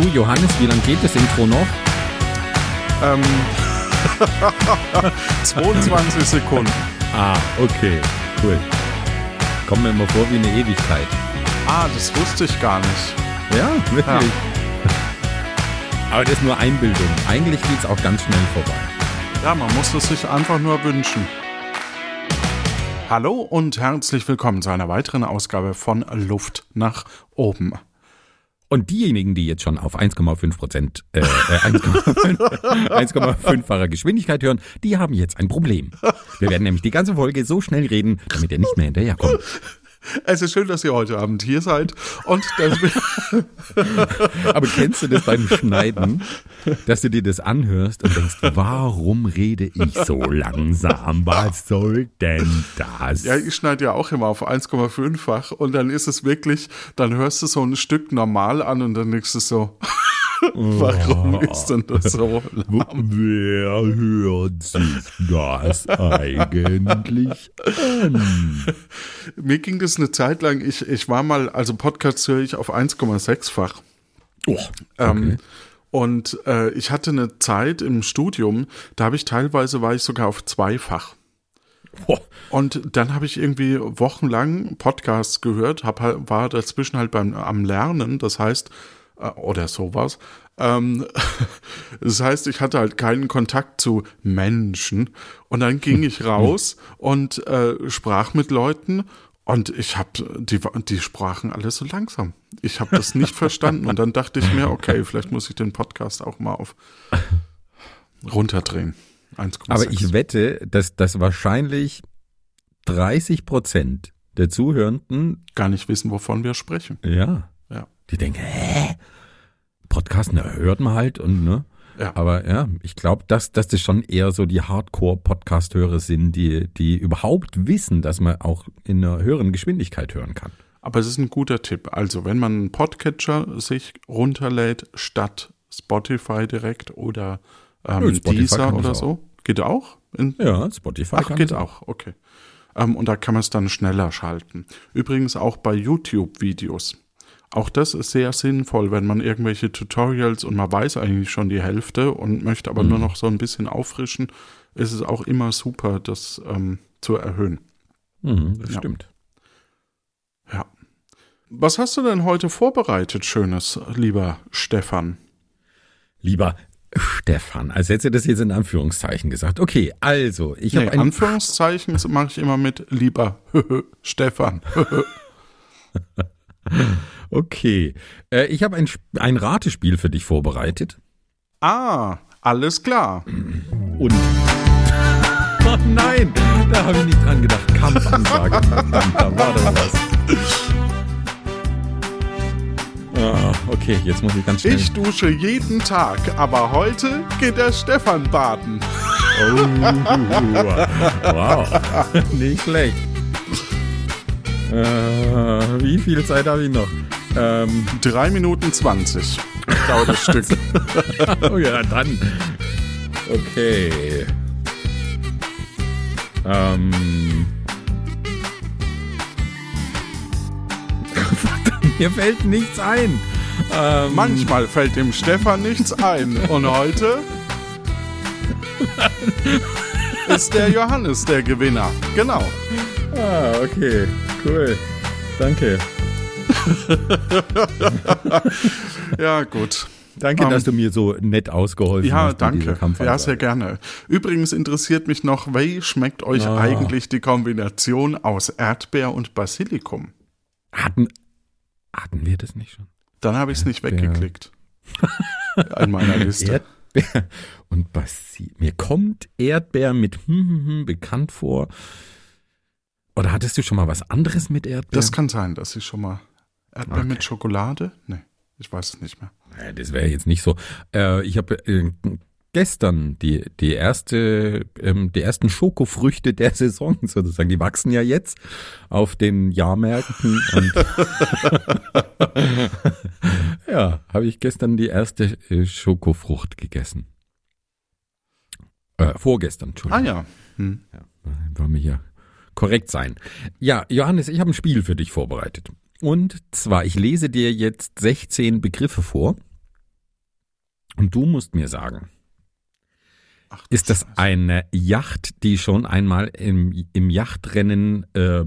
Du, Johannes, wie lange geht das Intro noch? Ähm, 22 Sekunden. Ah, okay, cool. Kommt mir immer vor wie eine Ewigkeit. Ah, das wusste ich gar nicht. Ja, wirklich. Aber das ist nur Einbildung. Eigentlich geht es auch ganz schnell vorbei. Ja, man muss es sich einfach nur wünschen. Hallo und herzlich willkommen zu einer weiteren Ausgabe von Luft nach oben. Und diejenigen, die jetzt schon auf 1,5 Prozent, äh, 1,5-facher Geschwindigkeit hören, die haben jetzt ein Problem. Wir werden nämlich die ganze Folge so schnell reden, damit ihr nicht mehr hinterherkommt. Es ist schön, dass ihr heute Abend hier seid. Und Aber kennst du das beim Schneiden, dass du dir das anhörst und denkst, warum rede ich so langsam? Was soll denn das? ja, ich schneide ja auch immer auf 1,5-fach und dann ist es wirklich, dann hörst du so ein Stück normal an und dann denkst du so, warum ist denn das so lahm? Wer hört sich das eigentlich an? Mir ging das eine Zeit lang, ich, ich war mal, also Podcast höre ich auf 1,6-fach. Oh, Ähm, und äh, ich hatte eine Zeit im Studium, da habe ich teilweise war ich sogar auf zweifach. Boah. Und dann habe ich irgendwie wochenlang Podcasts gehört, hab, halt- war dazwischen halt beim am Lernen, das heißt, oder sowas. Ähm, das heißt, ich hatte halt keinen Kontakt zu Menschen. Und dann ging ich raus und äh, sprach mit Leuten und ich habe, die, die sprachen alle so langsam. Ich habe das nicht verstanden. Und dann dachte ich mir, okay, vielleicht muss ich den Podcast auch mal auf runterdrehen. 1,6. Aber ich wette, dass das wahrscheinlich 30 Prozent der Zuhörenden, gar nicht wissen, wovon wir sprechen. ja, Ja. die denken, hä? Podcast, na, hört man halt und, ne? Ja. Aber ja, ich glaube, dass, dass das schon eher so die Hardcore-Podcast-Hörer sind, die, die überhaupt wissen, dass man auch in einer höheren Geschwindigkeit hören kann. Aber es ist ein guter Tipp. Also, wenn man einen Podcatcher sich runterlädt, statt Spotify direkt oder ähm, Spotify Deezer oder so, geht auch? In, Ja, Spotify Ach, geht auch, okay. Ähm, und da kann man es dann schneller schalten. Übrigens auch bei YouTube-Videos. Auch das ist sehr sinnvoll, wenn man irgendwelche Tutorials und man weiß eigentlich schon die Hälfte und möchte aber nur noch so ein bisschen auffrischen, ist es auch immer super, das ähm, zu erhöhen. Mhm, das Ja. stimmt. Ja. Was hast du denn heute vorbereitet, Schönes, lieber Stefan? Lieber Stefan, als hätte das jetzt in Anführungszeichen gesagt. Okay, also, ich Nee, habe ein Anführungszeichen mache ich immer mit lieber Stefan. Okay, äh, ich habe ein, ein Ratespiel für dich vorbereitet. ah, alles klar. Und. Oh nein, da habe ich nicht dran gedacht. Kampfansage. Da war doch was. Ah, okay, jetzt muss ich ganz schnell. Ich dusche jeden Tag, aber heute geht der Stefan baden. Oh, wow, nicht schlecht. Äh, wie viel Zeit habe ich noch? Ähm, Drei Minuten zwanzig dauert das Stück. oh ja, dann. Okay. Ähm. Verdammt, Mir fällt nichts ein. Ähm, Manchmal fällt dem Stefan nichts ein. Und heute ist der Johannes der Gewinner. Genau. Ah, okay. Cool. Danke. Ja, gut. Danke, Ähm, dass du mir so nett ausgeholfen Ja, hast. dieser danke. Ja, sehr gerne. Übrigens interessiert mich noch, wie schmeckt euch Ah. eigentlich die Kombination aus Erdbeer und Basilikum? Hatten, hatten wir das nicht schon? Dann habe ich es nicht weggeklickt. An meiner Liste. Erdbeer und Basil. Mir kommt Erdbeer mit hm, hm, hm bekannt vor. Oder hattest du schon mal was anderes mit Erdbeer? Das kann sein, dass ich schon mal Erdbeer Okay. mit Schokolade? Nee, ich weiß es nicht mehr. Naja, das wäre jetzt nicht so. Äh, ich habe äh, gestern die, die erste, ähm, die ersten Schokofrüchte der Saison sozusagen. Die wachsen ja jetzt auf den Jahrmärkten und ja, habe ich gestern die erste äh, Schokofrucht gegessen. Äh, vorgestern, Ah Entschuldigung. ja. Hm. Wollen wir hier korrekt sein. Ja, Johannes, ich habe ein Spiel für dich vorbereitet. Und zwar, ich lese dir jetzt 16 Begriffe vor Und du musst mir sagen, Ach, ist das eine Yacht, die schon einmal im, im Yachtrennen äh, äh,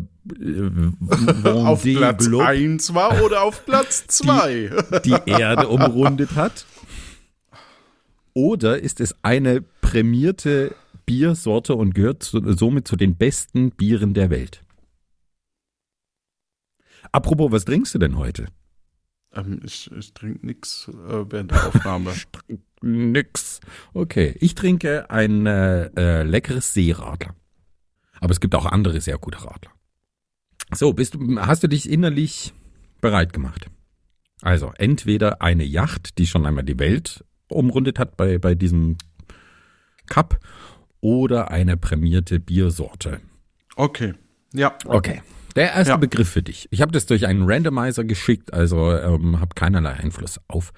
auf Platz Globe 1 war oder auf Platz 2? die Erde umrundet hat? Oder ist es eine prämierte Biersorte und gehört somit zu den besten Bieren der Welt? Apropos, was trinkst du denn heute? ähm, ich ich trinke nichts äh, während der Aufnahme. Nix. Okay, ich trinke ein äh, äh, leckeres Seeradler. Aber es gibt auch andere sehr gute Radler. So, bist du, hast du dich innerlich bereit gemacht? Also, entweder eine Yacht, die schon einmal die Welt umrundet hat bei, bei diesem Cup, oder eine prämierte Biersorte. Okay. Ja. Okay. Der erste Ja. Begriff für dich. Ich habe das durch einen Randomizer geschickt, also ähm, habe keinerlei Einfluss auf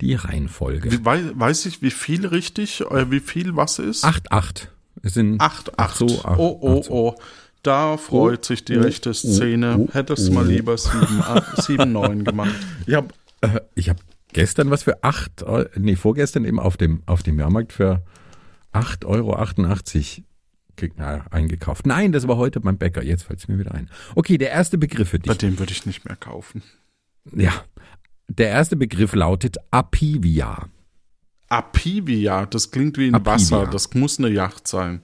die Reihenfolge. Wie, wei weiß ich, wie viel richtig, äh, wie viel was ist? 8, 8. Es sind 8, 8. so, acht, oh, oh, acht so. oh. Da freut sich die oh, rechte Szene. oh, Hättest du mal oh. lieber 7, 7 9 gemacht. Ich habe äh, ich hab gestern was für 8, Eu- nee, vorgestern eben auf dem, auf dem Jahrmarkt für 8,88 Euro na, eingekauft. Nein, das war heute beim Bäcker. Jetzt fällt es mir wieder ein. Okay, der erste Begriff für Bei dich. dem würde ich nicht mehr kaufen. Ja. Der erste Begriff lautet Apivia. Apivia, das klingt wie ein Apivia. Wasser. Das muss eine Yacht sein.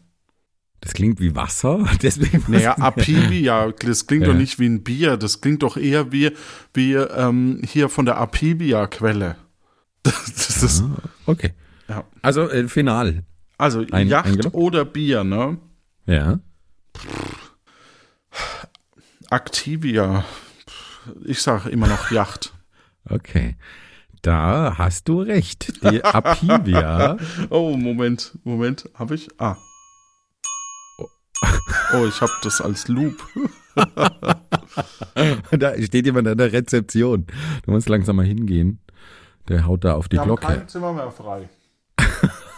Das klingt wie Wasser, deswegen. Naja, Apivia, das klingt Ja. doch nicht wie ein Bier. Das klingt doch eher wie, wie ähm, hier von der Apivia-Quelle. Das, das ist, Okay. ja. Also, äh, final. Also Ein- Yacht eingeloggt? oder Bier, ne? Ja. Activia. Ich sage immer noch Yacht. Okay. Da hast du recht. Die Apivia. Oh, Moment, Moment, habe ich? Ah. Oh, ich habe das als Loop. da steht jemand an der Rezeption. Du musst langsam mal hingehen. Der haut da auf die Glocke. Zimmer mehr frei.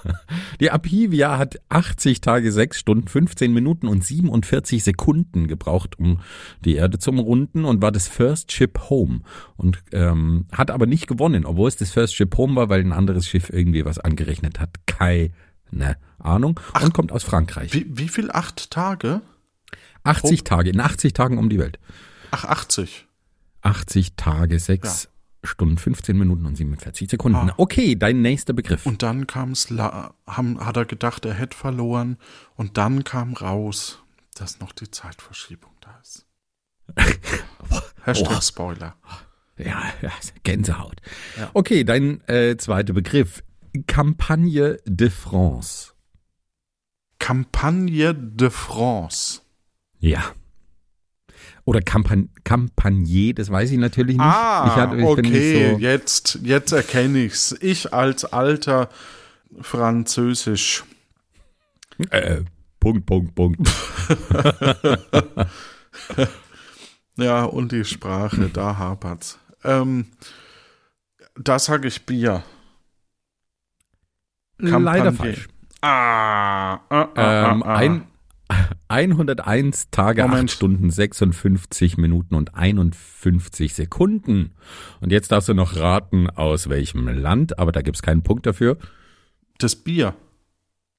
Die Apivia hat 80 Tage, 6 Stunden, 15 Minuten und 47 Sekunden gebraucht, um die Erde zu umrunden und war das First Ship Home. Und ähm, hat aber nicht gewonnen, obwohl es das First Ship Home war, weil ein anderes Schiff irgendwie was angerechnet hat. Keine Ahnung. Und kommt aus Frankreich. Wie, wie viel? Acht Tage? 80 Tage, in 80 Tagen um die Welt. Ach, 80. 80 Tage, 6 Stunden, 15 Minuten und 47 Sekunden. Ah. Okay, dein nächster Begriff. Und dann kam's, la- haben, hat er gedacht, er hätte verloren. Und dann kam raus, dass noch die Zeitverschiebung da ist. Hashtag Oh. Spoiler. Ja, Gänsehaut. Ja. Okay, dein äh, zweiter Begriff. Campagne de France. Campagne de France. Ja. Oder Campan Campagner, das weiß ich natürlich nicht. Ah, ich hatte- ich okay, so, jetzt, jetzt erkenne ich's. Ich als alter Französisch. äh, Punkt, Punkt, Punkt. Ja, und die Sprache, da hapert's. Ähm, da sage ich Bier. Leider Campagne. falsch. Ah, ah, ah, Ähm, ah, ah. ein, 101 Tage, Moment. 8 Stunden, 56 Minuten und 51 Sekunden. Und jetzt darfst du noch raten, aus welchem Land, aber da gibt's keinen Punkt dafür. Das Bier.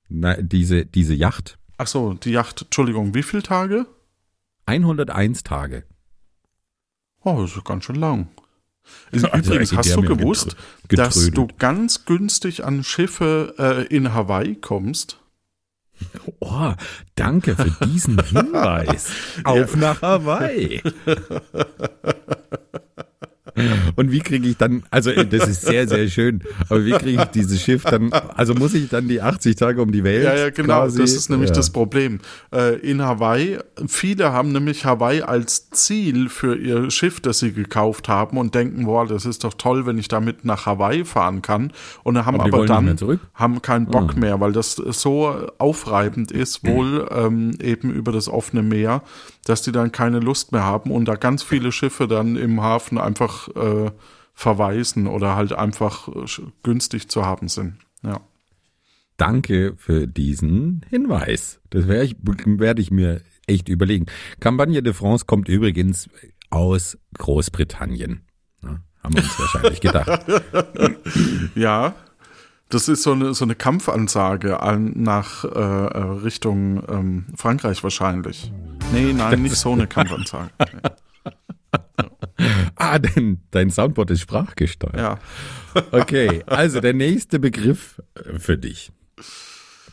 Na, diese, diese Yacht. Ach so, die Yacht. Entschuldigung, wie viele Tage? 101 Tage. Oh, das ist ganz schön lang. Also, Übrigens, ey, hast du gewusst, getrö- dass du getrödelt. ganz günstig an Schiffe äh, in Hawaii kommst? Oh, danke für diesen Hinweis. Auf nach Hawaii. Und wie kriege ich dann, also das ist sehr, sehr schön, aber wie kriege ich dieses Schiff dann, also muss ich dann die 80 Tage um die Welt? Ja, ja, genau. quasi? Das ist nämlich ja. das Problem. Äh, in Hawaii, viele haben nämlich Hawaii als Ziel für ihr Schiff, das sie gekauft haben und denken, boah, das ist doch toll, wenn ich damit nach Hawaii fahren kann. Und haben Aber aber, dann haben keinen Bock Ah. mehr, weil das so aufreibend ist, wohl ähm, eben über das offene Meer, dass die dann keine Lust mehr haben und da ganz viele Schiffe dann im Hafen einfach äh, verweisen oder halt einfach äh, günstig zu haben sind. Ja. Danke für diesen Hinweis. Das werde ich, werde ich mir echt überlegen. Campagne de France kommt übrigens aus Großbritannien. Ja, haben wir uns wahrscheinlich gedacht. Ja, Das ist so eine, so eine Kampfansage an, nach äh, äh, Richtung ähm, Frankreich wahrscheinlich. Nee, nein, nicht so eine Kampfansage. Ah, denn dein Soundboard ist sprachgesteuert. Ja. Okay, also der nächste Begriff äh, für dich.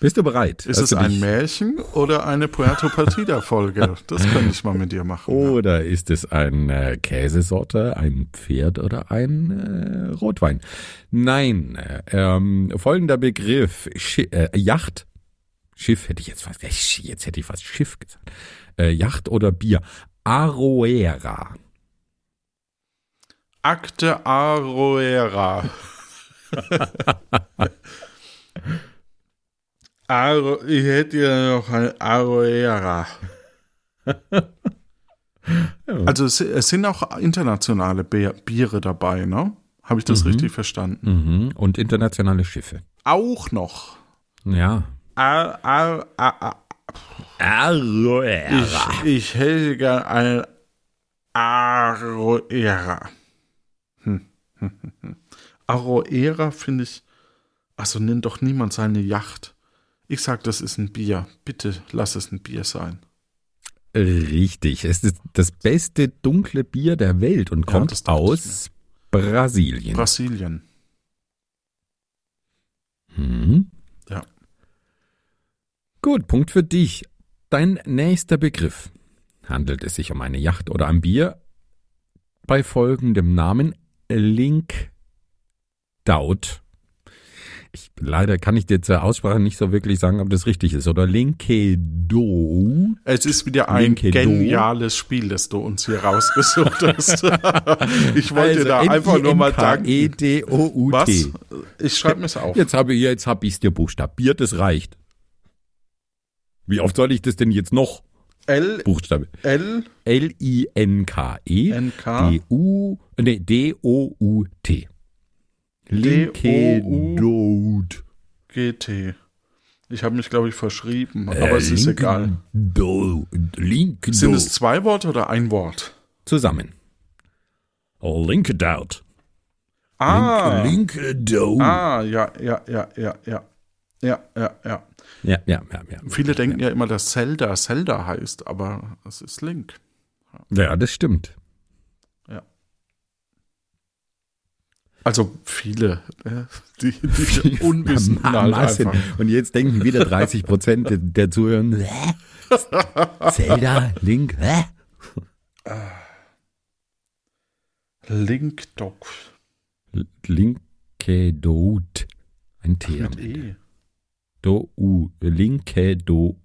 Bist du bereit? Ist Hast es ein Märchen oder eine Puerto Partida-Folge? Das könnte ich mal mit dir machen. Oder ist es eine Käsesorte, ein Pferd oder ein äh, Rotwein? Nein, äh, ähm, folgender Begriff, Schi äh, Yacht, Schiff hätte ich jetzt fast, äh, Sch- jetzt hätte ich fast Schiff gesagt, äh, Yacht oder Bier, Aroera. Akte Aroera. Aro, ich hätte ja noch ein Aroera. Also es, es sind auch internationale Bier, Biere dabei, ne? Habe ich das richtig verstanden? Mhm. Und internationale Schiffe. Auch noch. Ja. Ar, ar, ar, Aroera. ich, ich hätte gern ein Aroera. Aroera finde ich. Also nennt doch niemand seine Yacht. Ich sag, das ist ein Bier. Bitte lass es ein Bier sein. Richtig. Es ist das beste dunkle Bier der Welt und Ja, kommt aus Brasilien. Brasilien. Hm. Ja. Gut, Punkt für dich. Dein nächster Begriff. Handelt es sich um eine Yacht oder ein Bier? Bei folgendem Namen Link Daut. Ich, leider kann ich dir zur Aussprache nicht so wirklich sagen, ob das richtig ist. Oder Linkedo. Es ist wieder ein Linke Do. geniales Spiel, das du uns hier rausgesucht hast. ich wollte Also dir da einfach nur mal danken. E-D-O-U-T. Was? Ich schreibe mir es auf. Jetzt habe ich, jetzt hab dir buchstabiert, das reicht. Wie oft soll ich das denn jetzt noch L, buchstabieren? L, L-I-N-K-E N, K, D-U, nee, D-O-U-T. Linkedot. G, T. Ich habe mich, glaube ich, verschrieben, Äh, aber es ist egal. Do, Linkedot. Sind es zwei Worte oder ein Wort? Zusammen. Linkedot. Ah, Link, Linkedot. ah, ja, ja, ja, ja, ja. Ja, ja, ja. Ja, ja, ja, ja. Viele denken ja immer, dass Zelda Zelda heißt, aber es ist Link. Ja, das stimmt. Also viele, äh, die, die Unwissenden halt einfach. Und jetzt denken wieder 30 Prozent der, Zuhörer? Zelda, Link, hä? Link Doc Linkedot. Ein T am mit. E. Do, U. Linkedot.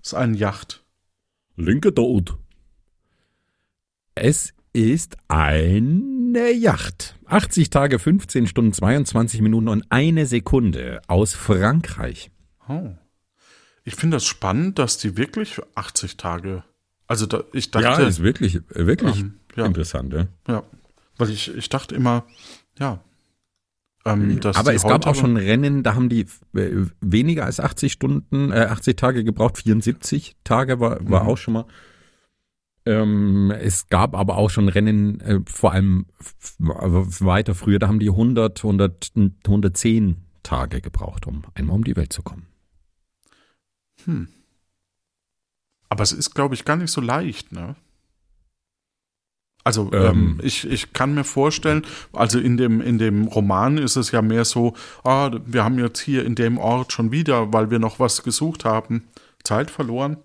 Das ist ein Yacht. Linkedot. Es ist eine Yacht. 80 Tage, 15 Stunden, 22 Minuten und eine Sekunde aus Frankreich. Oh. Ich finde das spannend, dass die wirklich 80 Tage. Also da, ich dachte, ja, ist wirklich, wirklich Ähm, ja. interessant. Ja. ja, weil ich, ich dachte immer, ja, ähm, dass Aber es gab auch schon Rennen, da haben die äh, weniger als 80 Stunden, äh, 80 Tage gebraucht, 74 Tage war, war Mhm. auch schon mal. Ähm, es gab aber auch schon Rennen, äh, vor allem weiter früher, da haben die 100, 100, 110 Tage gebraucht, um einmal um die Welt zu kommen. Hm. Aber es ist, glaube ich, gar nicht so leicht, ne? Also ähm, Ähm. ich, ich kann mir vorstellen, also in dem, in dem Roman ist es ja mehr so, ah, wir haben jetzt hier in dem Ort schon wieder, weil wir noch was gesucht haben, Zeit verloren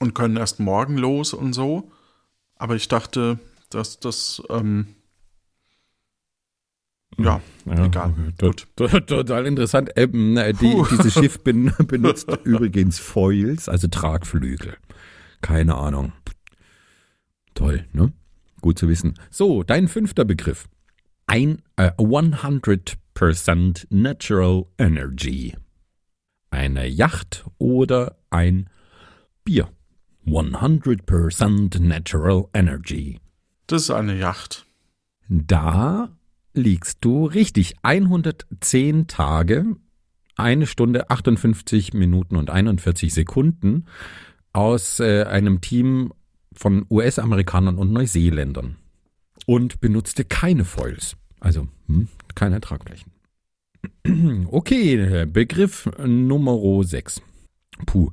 und können erst morgen los und so. Aber ich dachte, dass das, ähm, ja, egal. Tot, tot, total interessant. Ähm, äh, die, dieses Schiff ben, benutzt übrigens Foils, also Tragflügel. Keine Ahnung. Toll, ne? Gut zu wissen. So, dein fünfter Begriff. Ein äh, 100% Natural Energy. Eine Yacht oder ein Bier. 100% Natural Energy. das ist eine Yacht. Da liegst du richtig. 110 Tage, eine Stunde, 58 Minuten und 41 Sekunden aus äh, einem Team von US-Amerikanern und Neuseeländern und benutzte keine Foils, also hm, keine Tragflächen. Okay, Begriff Nummer 6. Puh,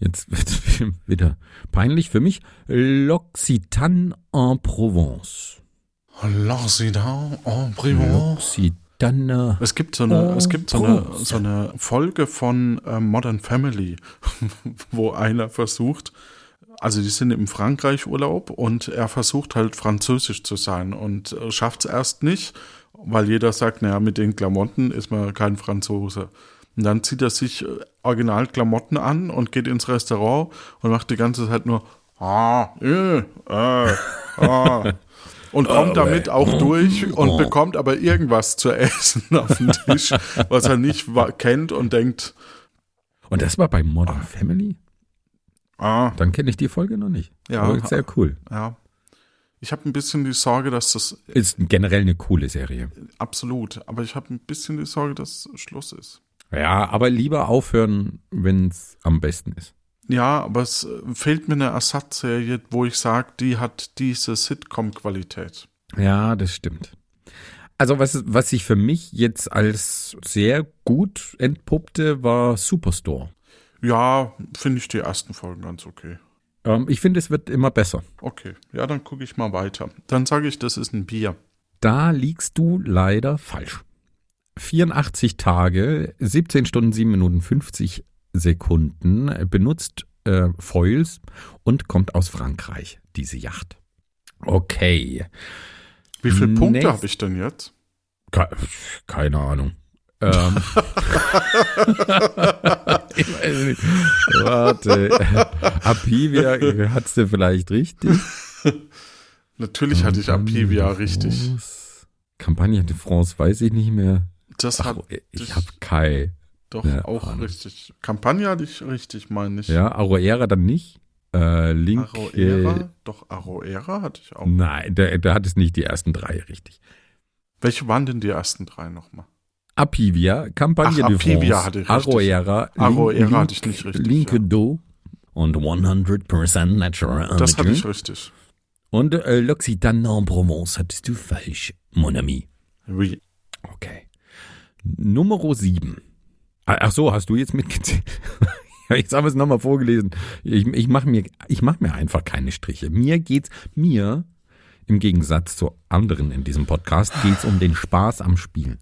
jetzt wird es wieder peinlich für mich. L'Occitane en Provence. L'Occident en Provence. L'Occitane. Es gibt so eine, es gibt so eine, so eine Folge von äh, Modern Family, wo einer versucht, also die sind im Frankreich Urlaub und er versucht halt französisch zu sein und äh, schafft es erst nicht, weil jeder sagt, naja, mit den Klamotten ist man kein Franzose. Und dann zieht er sich äh, original Klamotten an und geht ins Restaurant und macht die ganze Zeit nur ah, äh, äh, ah. Und kommt damit auch durch und bekommt aber irgendwas zu essen auf den Tisch, was er nicht kennt und denkt, Und das war bei Modern Family? Ah, Dann kenne ich die Folge noch nicht. Ja. Aber sehr cool. ja. Ich habe ein bisschen die Sorge, dass das Ist generell eine coole Serie. absolut, aber ich habe ein bisschen die Sorge, dass Schluss ist. Ja, aber lieber aufhören, wenn es am besten ist. Ja, aber es äh, fehlt mir eine Ersatzserie, wo ich sage, die hat diese Sitcom-Qualität. Ja, das stimmt. Also was, was sich für mich jetzt als sehr gut entpuppte, war Superstore. Ja, finde ich die ersten Folgen ganz okay. Ähm, ich finde, es wird immer besser. Okay, ja, dann gucke ich mal weiter. Dann sage ich, das ist ein Bier. Da liegst du leider falsch. 84 Tage, 17 Stunden, 7 Minuten, 50 Sekunden benutzt äh, Foils und kommt aus Frankreich, diese Yacht. Okay. Wie viele Punkte habe ich denn jetzt? Ke keine Ahnung. Ähm. ich weiß nicht. Warte. Apivia hat's du vielleicht richtig? Natürlich hatte ich Apivia richtig. France. Campagne de France weiß ich nicht mehr. Das Ach, hat ich habe Kai. doch ja, auch Ahnung. richtig. Kampagne hatte ich richtig, meine ich. Ja, Aroera dann nicht. Äh, Link. Aroera? Äh, Doch, Aroera hatte ich auch. nein, da, da hat es nicht die ersten drei richtig. Welche waren denn die ersten drei nochmal? Apivia, Campagne Ach, de Apivia France, hatte ich richtig. Aroera, Aroera hatte ich nicht richtig, Linke ja. Do und 100% Natural Das hatte ich richtig. Und äh, L'Occitane en Provence hattest du falsch, mon ami. Oui. Okay. Nummer 7. Ach so, hast du jetzt mitgezählt? Jetzt haben wir es nochmal vorgelesen. Ich, ich mache mir, ich mach mir einfach keine Striche. Mir geht's, mir, im Gegensatz zu anderen in diesem Podcast, geht's um den Spaß am Spielen.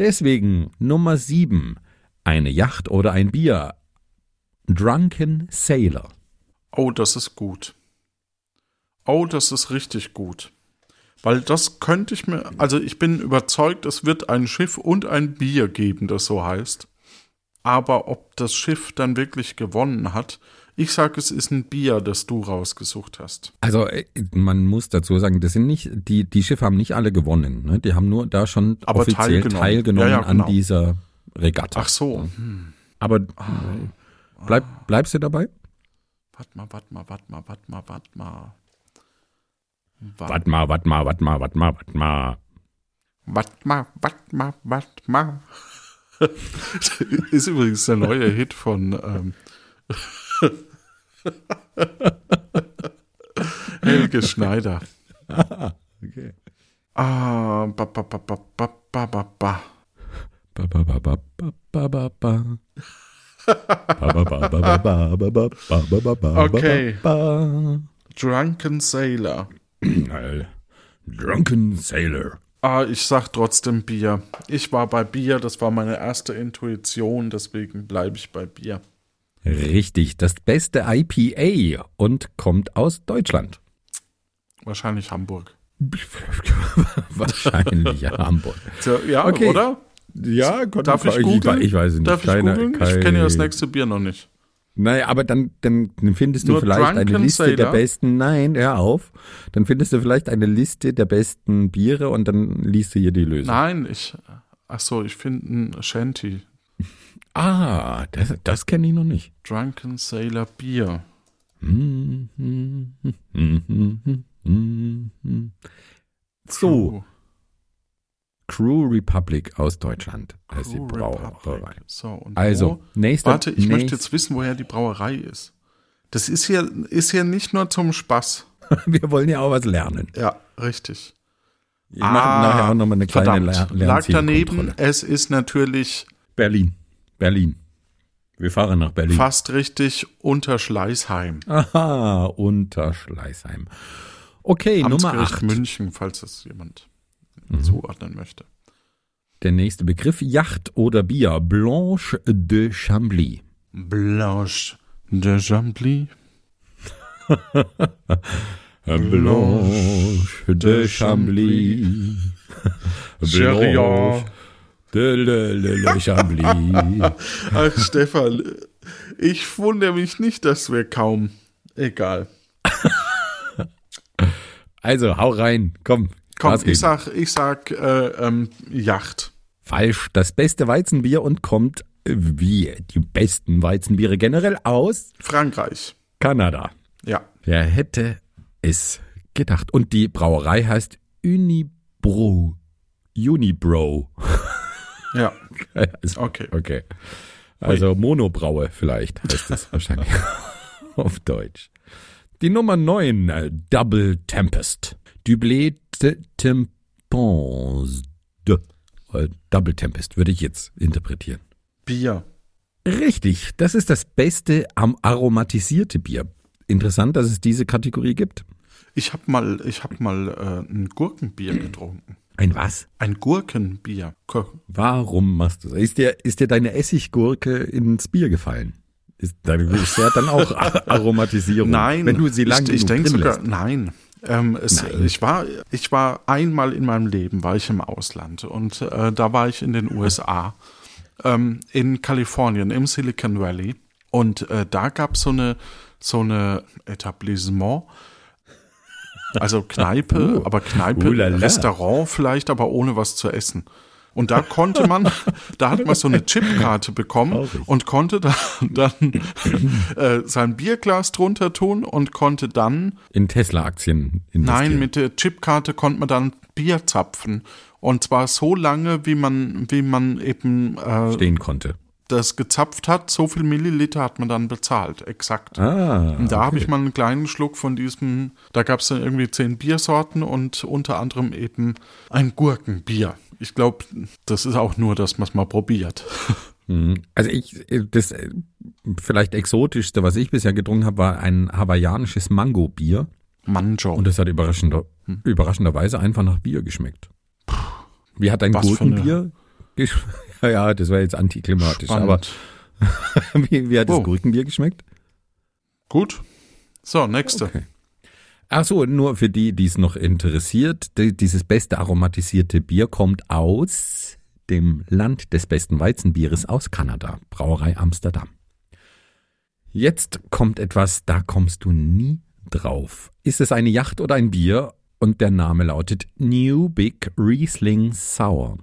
Deswegen Nummer 7. Eine Yacht oder ein Bier. Drunken Sailor. Oh, das ist gut. Oh, das ist richtig gut. Weil das könnte ich mir, also ich bin überzeugt, es wird ein Schiff und ein Bier geben, das so heißt. Aber ob das Schiff dann wirklich gewonnen hat, ich sage, es ist ein Bier, das du rausgesucht hast. Also äh, man muss dazu sagen, das sind nicht die die Schiffe haben nicht alle gewonnen. Ne? Die haben nur da schon Aber offiziell teilgenommen. teilgenommen, Ja, ja, genau. an dieser Regatta. Ach so. Hm. Aber äh, bleib, bleibst du dabei? Warte mal, warte mal, warte mal, warte mal, warte mal. Wart mal, wart mal, wart mal, wart mal, wart mal. Warte mal, warte mal, warte mal. ist übrigens der neue Hit von ähm, Helge Schneider. Okay. Ah, ba, ba, ba, ba, ba, ba, ba, ba. Ba, ba, ba, ba, ba, ba, ba, ba. Ba, ba, ba, ba, ba, ba, ba, ba, ba, ba, ba, ba, Okay. ba, Drunken Sailor. Drunken Sailor. Ah, ich sag trotzdem Bier. Ich war bei Bier, das war meine erste Intuition, deswegen bleibe ich bei Bier. Richtig, das beste IPA und kommt aus Deutschland. Wahrscheinlich Hamburg. Wahrscheinlich Hamburg. So, ja, Okay. oder? Ja, Darf ich ich, googeln? ich weiß nicht. Darf ich Keine- googeln? Ich keine- kenne ja das nächste Bier noch nicht. Naja, aber dann, dann findest du Nur vielleicht eine Liste der Sailor? besten, nein, hör auf. Dann findest du vielleicht eine Liste der besten Biere und dann liest du hier die Lösung. Nein, ich. Ach so, ich finde ein Shanty. Ah, das, das kenne ich noch nicht. Drunken Sailor Bier. So, Crew Republic aus Deutschland. Ist die Brauerei. So, Also, nächster. Warte, ich möchte nächst- jetzt wissen, woher die Brauerei ist. Das ist hier, ist hier nicht nur zum Spaß. Wir wollen ja auch was lernen. Ja, richtig. Ich mache nachher auch nochmal eine kleine verdammt. Ler Lag daneben, es ist natürlich Berlin. Berlin. Wir fahren nach Berlin. fast richtig unter Schleißheim. Aha, unter Schleißheim. Okay, Nummer Amtsgericht 8. München, falls das jemand Mhm. zuordnen möchte. Der nächste Begriff, Yacht oder Bier. Blanche de Chambly. Blanche de Chambly. Blanche de Chambly. Cherion. Ach, Stefan, ich wundere mich nicht, dass wir kaum. Egal. Also, hau rein. Komm. Komm, ich sag, ich sag äh, ähm, Yacht. Falsch. Das beste Weizenbier und kommt wie die besten Weizenbiere generell aus Frankreich. Kanada. Ja. Wer hätte es gedacht? Und die Brauerei heißt Unibro. Unibro. Ja. Also, Okay. okay. Also Monobraue vielleicht heißt das wahrscheinlich auf Deutsch. Die Nummer 9, äh, Double Tempest. Dublé de Tempest. Äh, Double Tempest würde ich jetzt interpretieren. Bier. Richtig, das ist das beste am aromatisierte Bier. Interessant, dass es diese Kategorie gibt. Ich hab mal, ich hab mal äh, ein Gurkenbier getrunken. Ein was? Ein Gurkenbier. Warum machst du das? Ist dir, ist dir deine Essiggurke ins Bier gefallen? Ist, ist ja dann auch Aromatisierung. Nein, Wenn du sie lang ich, ich denke sogar, lässt. nein. Ähm, es. Ich war, ich war einmal in meinem Leben war ich im Ausland und äh, da war ich in den USA, ähm, in Kalifornien im Silicon Valley und äh, da gab so eine so eine Etablissement, also Kneipe, Uh. aber Kneipe, Uh. Restaurant vielleicht, aber ohne was zu essen. Und da konnte man, da hat man so eine Chipkarte bekommen und konnte da, dann äh, sein Bierglas drunter tun und konnte dann, In Tesla-Aktien investieren. nein, mit der Chipkarte konnte man dann Bier zapfen. Und zwar so lange, wie man, wie man eben äh, stehen konnte. Das gezapft hat, so viel Milliliter hat man dann bezahlt, exakt. Ah, Und da habe okay. ich mal einen kleinen Schluck von diesem, da gab es dann irgendwie zehn Biersorten und unter anderem eben ein Gurkenbier. Ich glaube, das ist auch nur, dass man es mal probiert. Mhm. Also ich, das äh, vielleicht exotischste, was ich bisher getrunken habe, war ein hawaiianisches Mango-Bier. Manjo. Und das hat überraschender, überraschenderweise einfach nach Bier geschmeckt. Wie hat ein Was für eine- Gurkenbier geschmeckt? Ja, das war jetzt antiklimatisch. Aber Spannend. wie, wie hat das Oh. Gurkenbier geschmeckt? Gut. So, nächste. Okay. Ach so, nur für die, die es noch interessiert, die, dieses beste aromatisierte Bier kommt aus dem Land des besten Weizenbieres aus Kanada, Brauerei Amsterdam. Jetzt kommt etwas, da kommst du nie drauf. Ist es eine Yacht oder ein Bier? Und der Name lautet New Big Riesling Sour.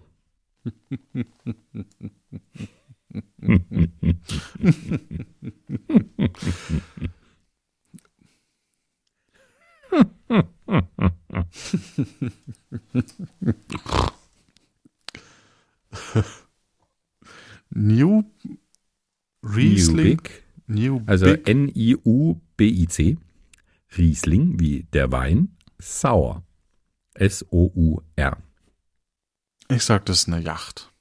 New Riesling. New Big, New also. N-I-U-B-I-C. Riesling, wie der Wein. Sour. S-O-U-R. Ich sag, das ist eine Yacht.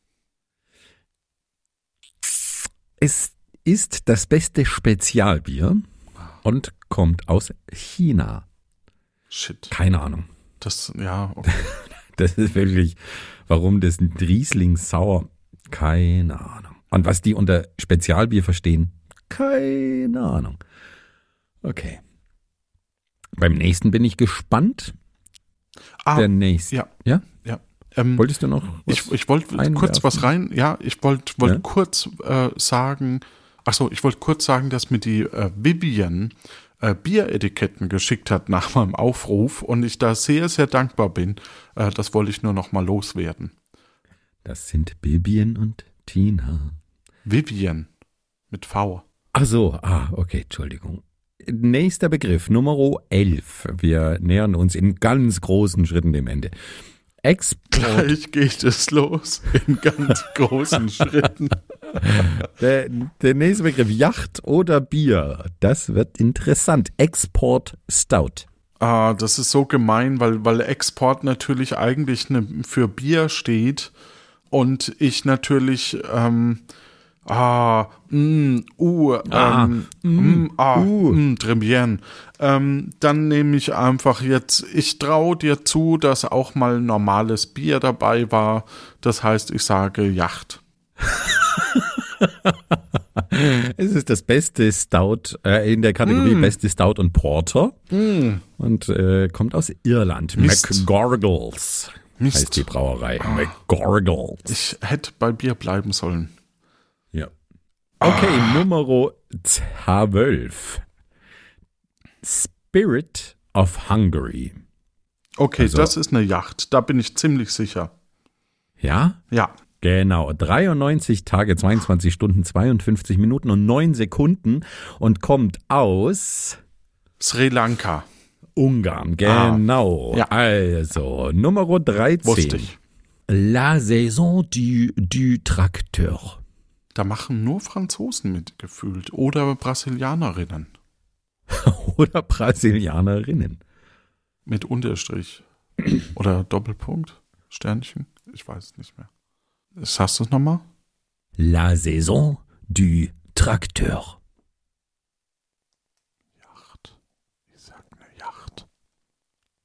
Es ist das beste Spezialbier und kommt aus China. Shit. Keine Ahnung. Das, ja, okay. Das ist wirklich, warum das ein Riesling Sauer? Keine Ahnung. Und was die unter Spezialbier verstehen? Keine Ahnung. Okay. Beim nächsten bin ich gespannt. Ah, Der nächste. ja. Ja? Ähm, Wolltest du noch? was ich ich wollte kurz was rein, ja, ich wollte wollt Ja? kurz äh, sagen, ach so, ich wollte kurz sagen, dass mir die äh, Vivian äh, Bieretiketten geschickt hat nach meinem Aufruf und ich da sehr, sehr dankbar bin. Äh, das wollte ich nur noch mal loswerden. Das sind Bibien und Tina. Vivian mit V. Ach so, ah, okay, Entschuldigung. Nächster Begriff, Nummer 11. Wir nähern uns in ganz großen Schritten dem Ende. Export. Gleich geht es los in ganz großen Schritten. Der, der nächste Begriff, Yacht oder Bier. Das wird interessant. Export Stout. Ah, das ist so gemein, weil, weil Export natürlich eigentlich ne, für Bier steht und ich natürlich ähm, ah, mm, uh, Ah, ähm, mm, mm, ah, uh. mm, très bien. Ähm, dann nehme ich einfach jetzt, ich traue dir zu, dass auch mal normales Bier dabei war. Das heißt, ich sage Yacht. Es ist das beste Stout äh, in der Kategorie Mm. beste Stout und Porter und äh, kommt aus Irland. Mist. McGorgles Mist. heißt die Brauerei. McGorgles. Ich hätte bei Bier bleiben sollen. Okay, Nummer 12. Spirit of Hungary. Okay, Also- das ist eine Yacht. Da bin ich ziemlich sicher. Ja? Ja. Genau, 93 Tage, 22 Stunden, 52 Minuten und 9 Sekunden und kommt aus Sri Lanka. Ungarn. Genau. Ja. Also, Nummer 13. Wusste ich. La Saison du, du Tracteur. Da machen nur Franzosen mitgefühlt oder Brasilianerinnen Oder Brasilianerinnen. mit Unterstrich oder Doppelpunkt, Sternchen, ich weiß es nicht mehr. Sagst du es nochmal? La Saison du Tracteur. Yacht. Ich sag eine Yacht.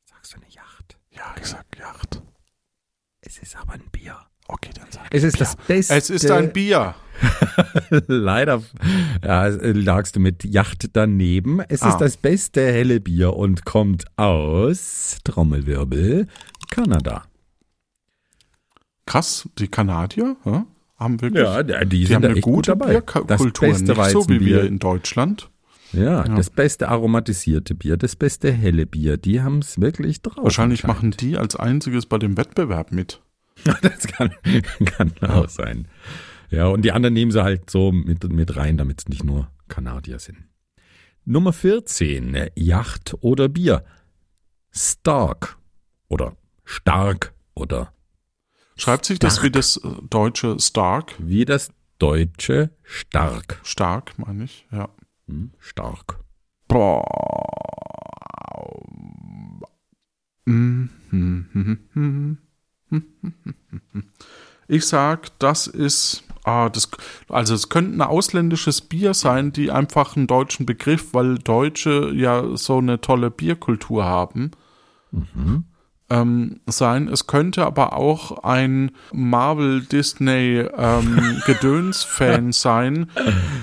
Sagst du eine Yacht? Ja, ich sag Yacht. Es ist aber ein Bier. Okay, dann sag Es ist Bier. das Beste. Es ist ein Bier. Leider ja, lagst du mit Yacht daneben. Es Ah. ist das beste helle Bier und kommt aus Trommelwirbel, Kanada. Krass, die Kanadier hä? haben wirklich. Ja, die, die sind haben da eine echt gut gute dabei. Das Bierkultur, beste nicht so wie wir in Deutschland. Ja, Ja. das beste aromatisierte Bier, das beste helle Bier, die haben es wirklich drauf. Wahrscheinlich machen die als einziges bei dem Wettbewerb mit. Das kann, kann auch sein. Ja, und die anderen nehmen sie halt so mit, mit rein, damit es nicht nur Kanadier sind. Nummer 14, äh, Yacht oder Bier. Stark oder stark oder Schreibt sich das Stark. wie das äh, deutsche Stark? wie das deutsche stark. Stark, meine ich, ja. Hm, Stark. Boah. Ich sag, das ist, ah, das, also es könnte ein ausländisches Bier sein, die einfach einen deutschen Begriff, weil Deutsche ja so eine tolle Bierkultur haben, Mhm. ähm, sein. Es könnte aber auch ein Marvel Disney ähm, Gedöns-Fan sein,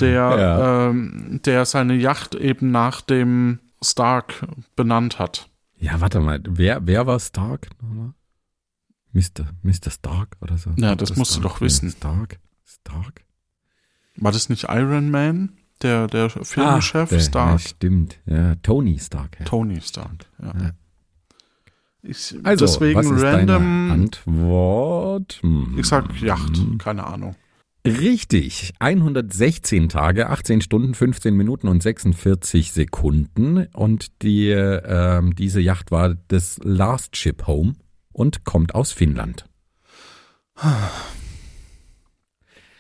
der, Ja. ähm, der seine Yacht eben nach dem Stark benannt hat. Ja, warte mal, wer, wer war Stark nochmal? Mr. Mr. Stark oder so? Ja, das Dr. musst du Stark? doch wissen. Stark? Stark? War das nicht Iron Man, der, der Filmchef Ah, der, Ja, Stark? stimmt. Ja, Tony Stark. Ja. Tony Stark, ja. Ja. Ich, Also, deswegen was ist random. deine Antwort? Hm. Ich sag Yacht, keine Ahnung. Richtig. 116 Tage, 18 Stunden, 15 Minuten und 46 Sekunden. Und die, ähm, diese Yacht war das Last Ship Home und kommt aus Finnland.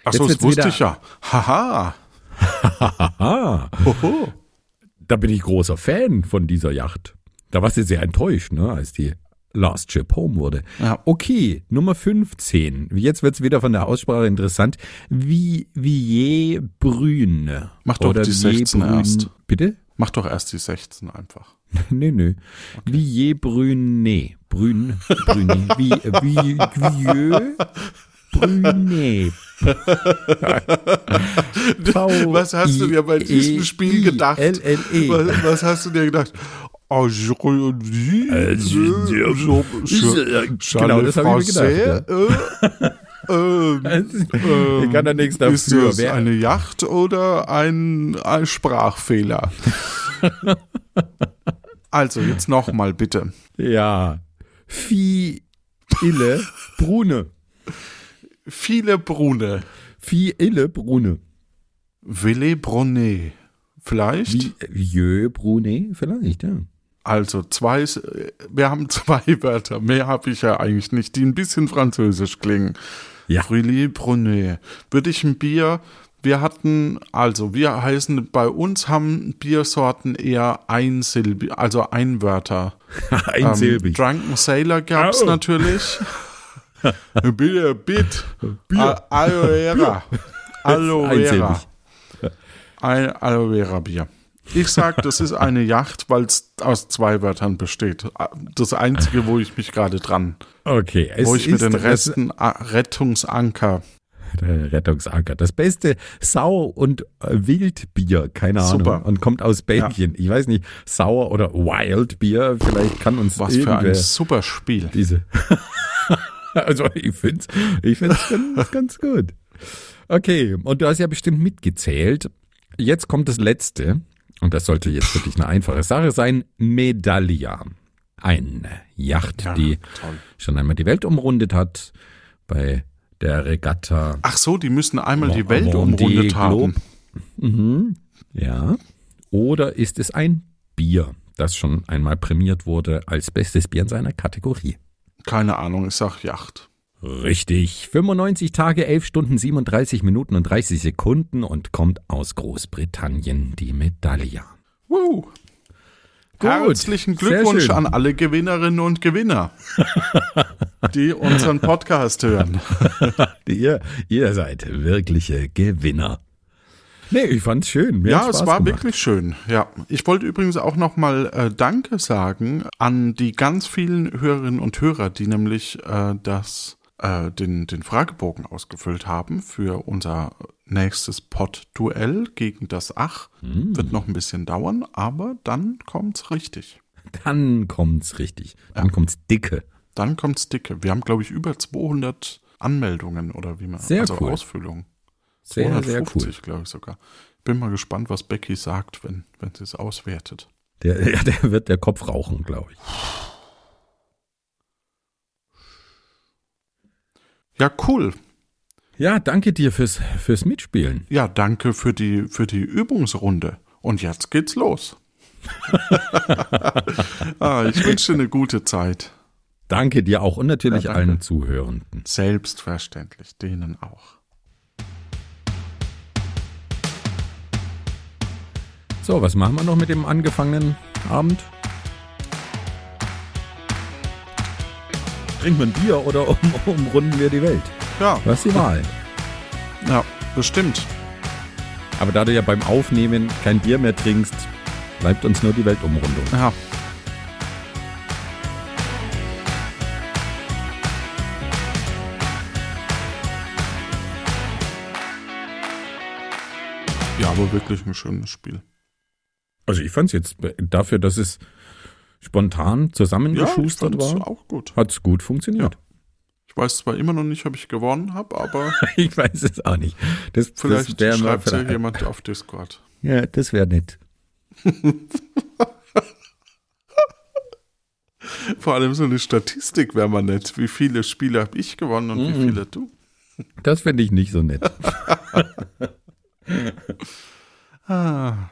Achso, Jetzt das wusste ich ja. Haha. Haha, Hoho. da bin ich großer Fan von dieser Yacht. Da warst du sehr enttäuscht, ne, als die Last Ship Home wurde. Ja. Okay, Nummer 15. Jetzt wird's wieder von der Aussprache interessant. Wie, wie je Brüne. Mach doch Oder die wie 16 Brün- erst. Bitte? Mach doch erst die 16 einfach. Nee, nee. Wie je Brüne. Brün, Brüne. Wie, wie, wie Brüne. Was hast du dir bei diesem I Spiel gedacht? E. Was, hast du dir gedacht? Genau, das habe ich mir gedacht. Äh, ähm. Ich kann da nichts ist dafür. das Wer, eine Yacht oder ein, ein Sprachfehler? also, jetzt nochmal bitte. ja. Vieh Ille Brune. Viele Brune. Vieh Ille Brune. Ville Brunet. Vielleicht? Jö Brune vielleicht, ja. Also zwei, wir haben zwei Wörter, mehr habe ich ja eigentlich nicht, die ein bisschen französisch klingen. Ja. Fruits Brunet. Würde ich ein Bier Wir hatten, also wir heißen, bei uns haben Biersorten eher einsilbig, also Einwörter. Einsilbig. Ähm, Drunken Sailor gab es Au. natürlich. Bitte, Bit. Bier. A- Aloe Vera. Aloe Vera. Ein Aloe Vera Bier. Ich sag, das ist eine Yacht, weil es aus zwei Wörtern besteht. Das Einzige, wo ich mich gerade dran, Okay, es wo ich mit den Resten Rettungsanker. Der Rettungsanker. Das beste Sau- und äh, Wildbier, keine Ahnung. Super. Und kommt aus Belgien. Ich weiß nicht, Sauer oder Wildbier, vielleicht kann uns Was für ein super Spiel. diese. also ich finde es ich find's ganz, ganz gut. Okay, und du hast ja bestimmt mitgezählt. Jetzt kommt das letzte. Und das sollte jetzt wirklich eine einfache Sache sein. Medallia. Eine Yacht, Ja, die toll. schon einmal die Welt umrundet hat. Bei der Regatta Ach so, die müssen einmal die Welt umrundet haben. Mhm. Ja. Oder ist es ein Bier, das schon einmal prämiert wurde als bestes Bier in seiner Kategorie? Keine Ahnung, ich sag Yacht. Richtig. 95 Tage, 11 Stunden, 37 Minuten und 30 Sekunden und kommt aus Großbritannien die Medaille. Woo. Gut, Herzlichen Glückwunsch an alle Gewinnerinnen und Gewinner, die unseren Podcast hören. Ihr, ihr seid wirkliche Gewinner. Nee, ich fand's schön. Mir Ja, es war gemacht. wirklich schön. Ja, ich wollte übrigens auch noch mal äh, Danke sagen an die ganz vielen Hörerinnen und Hörer, die nämlich äh, das äh, den den Fragebogen ausgefüllt haben für unser nächstes Pod-Duell gegen das Ach. Hm. Wird noch ein bisschen dauern, aber dann kommt's richtig. Dann kommt's richtig. Dann kommt's dicke. Dann kommt's dicke. Wir haben glaube ich über 200 Anmeldungen oder wie man Sehr also cool. Ausfüllungen. Sehr, sehr cool. 250, glaube ich sogar. Bin mal gespannt, was Becky sagt, wenn wenn sie es auswertet. Der, ja, der wird der Kopf rauchen, glaube ich. Ja, cool. Ja, danke dir fürs, fürs Mitspielen. Ja, danke für die, für die Übungsrunde. Und jetzt geht's los. ah, ich wünsche dir eine gute Zeit. Danke dir auch und natürlich Ja, allen Zuhörenden. Selbstverständlich, denen auch. So, was machen wir noch mit dem angefangenen Abend? Trinken wir ein Bier oder um, umrunden wir die Welt? Ja, Was ist die Wahl? ja, bestimmt. Aber da du ja beim Aufnehmen kein Bier mehr trinkst, bleibt uns nur die Weltumrundung. Ja. Ja, aber wirklich ein schönes Spiel. Also ich fand es jetzt äh, dafür, dass es spontan Ja, zusammengeschustert fand's war, auch gut. hat es gut funktioniert. Ich weiß zwar immer noch nicht, ob ich gewonnen habe, aber Ich weiß es auch nicht. Das, vielleicht das schreibt ja vielleicht- jemand auf Discord. Ja, das wäre nett. Vor allem so eine Statistik wäre mal nett. Wie viele Spiele habe ich gewonnen und wie Mhm. viele du? Das fände ich nicht so nett. Ah,